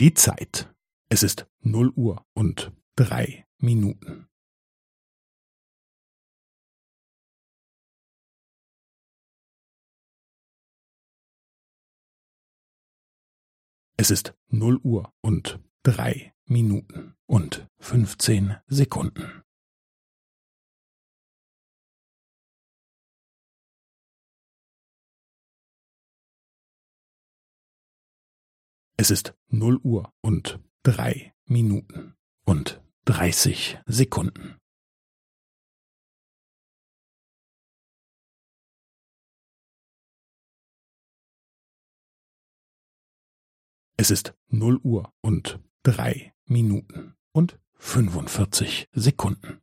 Die Zeit. Es ist null Uhr und drei Minuten. Es ist null Uhr und drei Minuten und fünfzehn Sekunden. Es ist null Uhr und drei Minuten und dreißig Sekunden. Es ist null Uhr und drei Minuten und fünfundvierzig Sekunden.